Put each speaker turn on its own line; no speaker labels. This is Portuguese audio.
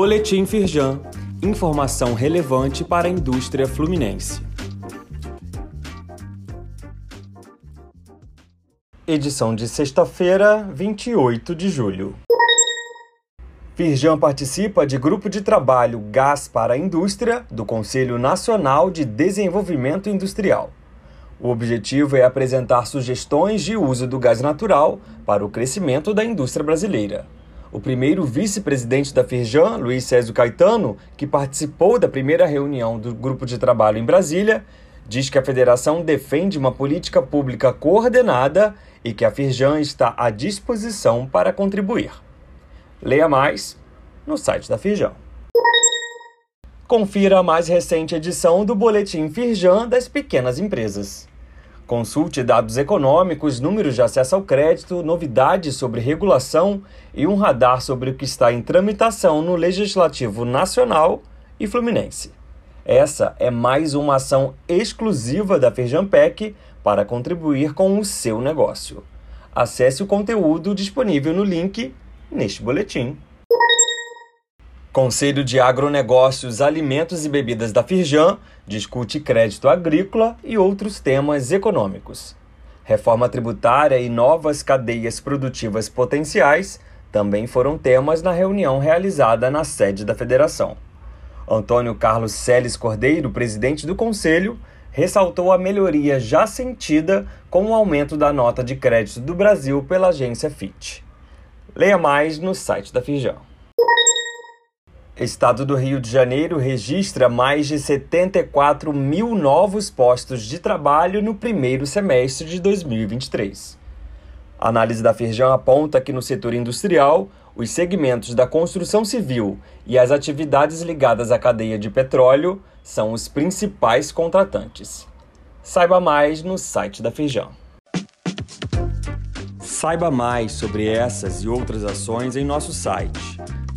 Boletim Firjan. Informação relevante para a indústria fluminense. Edição de sexta-feira, 28 de julho. Firjan participa de grupo de trabalho Gás para a Indústria do Conselho Nacional de Desenvolvimento Industrial. O objetivo é apresentar sugestões de uso do gás natural para o crescimento da indústria brasileira. O primeiro vice-presidente da Firjan, Luiz Césio Caetano, que participou da primeira reunião do grupo de trabalho em Brasília, diz que a federação defende uma política pública coordenada e que a Firjan está à disposição para contribuir. Leia mais no site da Firjan. Confira a mais recente edição do Boletim Firjan das Pequenas Empresas. Consulte dados econômicos, números de acesso ao crédito, novidades sobre regulação e um radar sobre o que está em tramitação no Legislativo Nacional e Fluminense. Essa é mais uma ação exclusiva da Firjampec para contribuir com o seu negócio. Acesse o conteúdo disponível no link neste boletim. Conselho de Agronegócios, Alimentos e Bebidas da Firjan discute crédito agrícola e outros temas econômicos. Reforma tributária e novas cadeias produtivas potenciais também foram temas na reunião realizada na sede da federação. Antônio Carlos Celes Cordeiro, presidente do conselho, ressaltou a melhoria já sentida com o aumento da nota de crédito do Brasil pela agência FIT. Leia mais no site da Firjan. Estado do Rio de Janeiro registra mais de 74 mil novos postos de trabalho no primeiro semestre de 2023. A análise da Firjan aponta que no setor industrial, os segmentos da construção civil e as atividades ligadas à cadeia de petróleo são os principais contratantes. Saiba mais no site da Firjan. Saiba mais sobre essas e outras ações em nosso site